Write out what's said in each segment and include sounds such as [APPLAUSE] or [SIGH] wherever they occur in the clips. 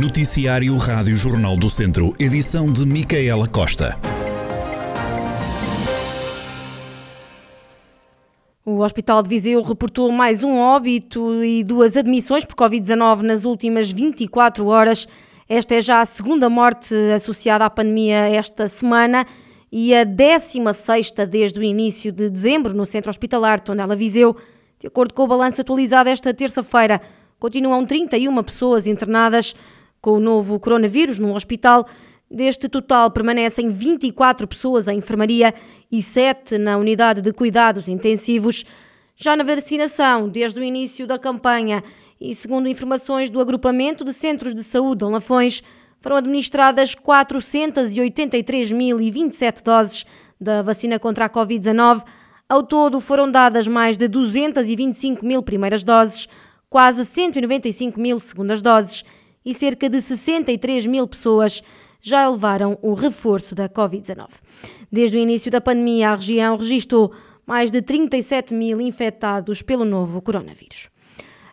Noticiário Rádio Jornal do Centro, edição de Micaela Costa. O Hospital de Viseu reportou mais um óbito e duas admissões por Covid-19 nas últimas 24 horas. Esta é já a segunda morte associada à pandemia esta semana e a 16 desde o início de dezembro no Centro Hospitalar de Tondela Viseu. De acordo com o balanço atualizado esta terça-feira, continuam 31 pessoas internadas com o novo coronavírus no hospital. Deste total, permanecem 24 pessoas em enfermaria e 7 na unidade de cuidados intensivos. Já na vacinação, desde o início da campanha e segundo informações do Agrupamento de Centros de Saúde Dom Lafões, foram administradas 483.027 doses da vacina contra a Covid-19. Ao todo, foram dadas mais de 225 mil primeiras doses, quase 195 mil segundas doses e cerca de 63 mil pessoas já levaram o reforço da Covid-19. Desde o início da pandemia, a região registrou mais de 37 mil infectados pelo novo coronavírus.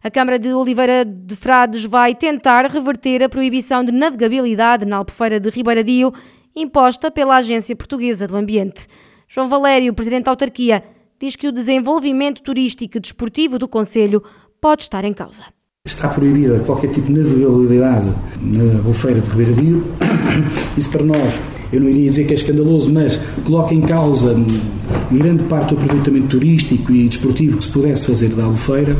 A Câmara de Oliveira de Frades vai tentar reverter a proibição de navegabilidade na Albufeira de Ribeiradio imposta pela Agência Portuguesa do Ambiente. João Valério, presidente da autarquia, diz que o desenvolvimento turístico e desportivo do Conselho pode estar em causa. Está proibida qualquer tipo de navegabilidade na Bofeira de Ribeiradio. [COUGHS] Isso para nós, eu não iria dizer que é escandaloso, mas coloca em causa grande parte do aproveitamento turístico e desportivo que se pudesse fazer da Albufeira,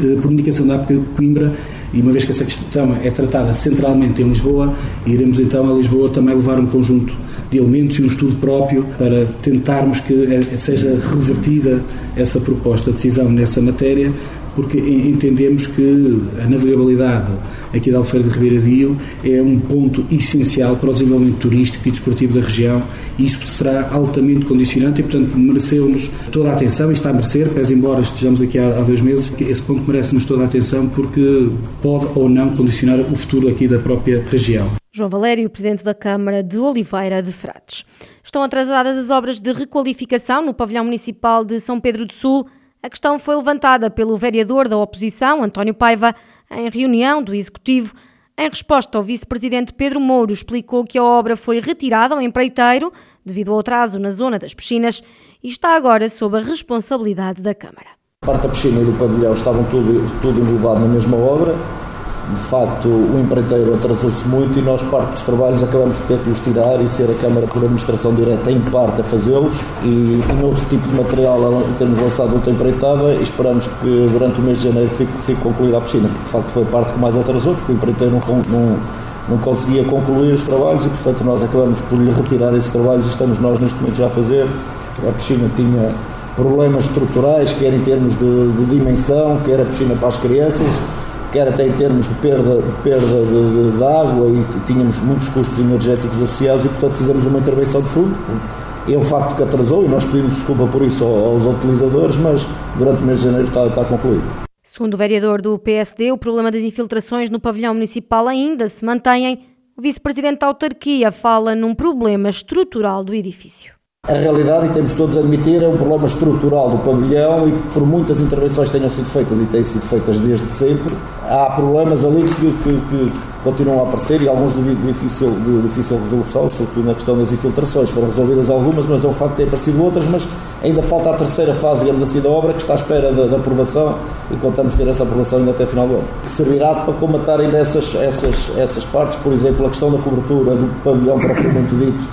eh, por indicação da APCA Coimbra, e uma vez que essa questão é tratada centralmente em Lisboa, iremos então a Lisboa também levar um conjunto de elementos e um estudo próprio para tentarmos que eh, seja revertida essa proposta de decisão nessa matéria, porque entendemos que a navegabilidade aqui da Alfeira de Ribeira Rio é um ponto essencial para o desenvolvimento turístico e desportivo da região e isso será altamente condicionante e, portanto, mereceu-nos toda a atenção e está a merecer, pese embora estejamos aqui há, há dois meses, esse ponto merece-nos toda a atenção porque pode ou não condicionar o futuro aqui da própria região. João Valério, Presidente da Câmara de Oliveira de Frades. Estão atrasadas as obras de requalificação no pavilhão municipal de São Pedro do Sul a questão foi levantada pelo vereador da oposição, António Paiva, em reunião do Executivo. Em resposta, o vice-presidente Pedro Mouro explicou que a obra foi retirada ao empreiteiro devido ao atraso na zona das piscinas e está agora sob a responsabilidade da Câmara. A parte da piscina e do pavilhão estavam tudo, tudo englobado na mesma obra de facto o empreiteiro atrasou-se muito e nós parte dos trabalhos acabamos por ter que os tirar e ser a Câmara por administração direta em parte a fazê-los e em outro tipo de material temos lançado outra empreitada e esperamos que durante o mês de janeiro fique, fique concluída a piscina, porque de facto foi a parte que mais atrasou, porque o empreiteiro não, não, não conseguia concluir os trabalhos e portanto nós acabamos por lhe retirar esses trabalhos e estamos nós neste momento já a fazer. A piscina tinha problemas estruturais, quer em termos de, de dimensão, quer a piscina para as crianças, quer até em termos de perda, de, perda de, de, de água e tínhamos muitos custos energéticos associados e, portanto, fizemos uma intervenção de fundo. É um facto que atrasou e nós pedimos desculpa por isso aos utilizadores, mas durante o mês de janeiro está, está concluído. Segundo o vereador do PSD, o problema das infiltrações no pavilhão municipal ainda se mantém. O vice-presidente da autarquia fala num problema estrutural do edifício. A realidade, e temos todos a admitir, é um problema estrutural do pavilhão e por muitas intervenções tenham sido feitas e têm sido feitas desde sempre, há problemas ali que, que, que continuam a aparecer e alguns de difícil, de difícil resolução, sobretudo na questão das infiltrações. Foram resolvidas algumas, mas é um facto que têm aparecido outras, mas ainda falta a terceira fase, digamos assim, da obra, que está à espera da, aprovação e contamos ter essa aprovação ainda até final do ano. Que servirá para comatar ainda essas, essas, essas partes, por exemplo, a questão da cobertura do pavilhão propriamente dito,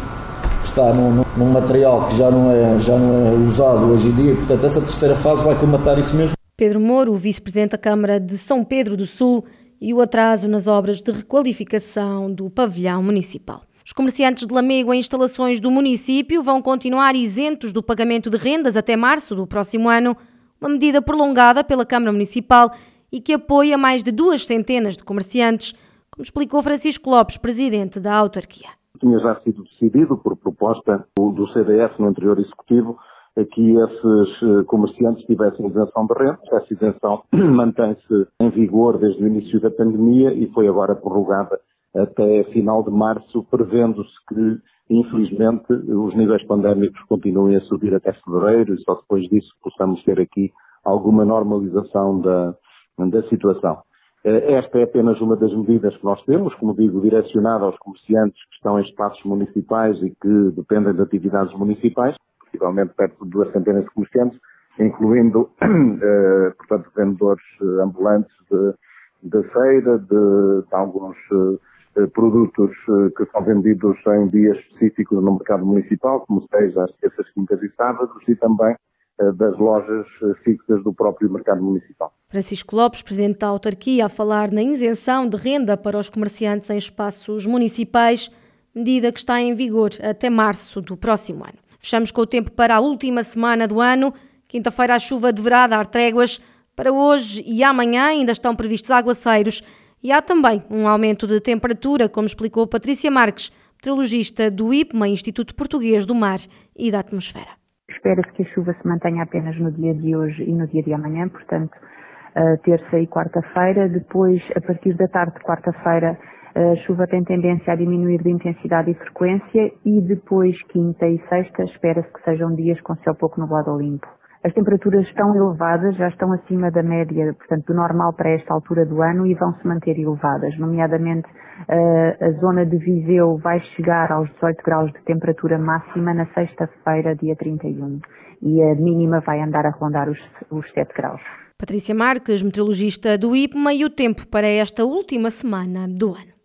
está num, num, material que já não, é, já não é usado hoje em dia. Portanto, essa terceira fase vai comatar isso mesmo. Pedro Moro, vice-presidente da Câmara de São Pedro do Sul, e o atraso nas obras de requalificação do pavilhão municipal. Os comerciantes de Lamego em instalações do município vão continuar isentos do pagamento de rendas até março do próximo ano, uma medida prolongada pela Câmara Municipal e que apoia mais de duas centenas de comerciantes, como explicou Francisco Lopes, presidente da autarquia tinha já sido decidido por proposta do CDS no anterior executivo que esses eh, comerciantes tivessem isenção de renda. Essa isenção [CLEARS THROAT] mantém-se em vigor desde o início da pandemia e foi agora prorrogada até final de março, prevendo-se que, infelizmente, os níveis pandémicos continuem a subir até fevereiro e só depois disso possamos ter aqui alguma normalização da, da situação. Esta é apenas uma das medidas que nós temos, como digo, direcionada aos comerciantes que estão em espaços municipais e que dependem de atividades municipais, possivelmente perto de duas centenas de comerciantes, incluindo, [CLEARS THROAT] portanto, vendedores ambulantes de, de feira, de, de alguns eh, produtos eh, que são vendidos em dias específicos no mercado municipal, como seja as terças, quintas e sábados, e também eh, das lojas fixas do próprio mercado municipal. Francisco Lopes, presidente da autarquia, a falar na isenção de renda para os comerciantes em espaços municipais, medida que está em vigor até março do próximo ano. Fechamos com o tempo para a última semana do ano. Quinta-feira a chuva deverá dar tréguas. Para hoje e amanhã ainda estão previstos aguaceiros e há também um aumento de temperatura, como explicou Patrícia Marques, meteorologista do IPMA, Instituto Português do Mar e da Atmosfera. Espera-se que a chuva se mantenha apenas no dia de hoje e no dia de amanhã, portanto, terça e quarta-feira. Depois, a partir da tarde de quarta-feira, a chuva tem tendência a diminuir de intensidade e frequência e depois, quinta e sexta, espera-se que sejam dias com céu pouco nublado ou limpo. As temperaturas estão elevadas, já estão acima da média, portanto, do normal para esta altura do ano e vão se manter elevadas, nomeadamente eh, a zona de Viseu vai chegar aos 18 graus de temperatura máxima na sexta-feira, dia 31, e a mínima vai andar a rondar os, os 7 graus. Patrícia Marques, meteorologista do IPMA, e o tempo para esta última semana do ano.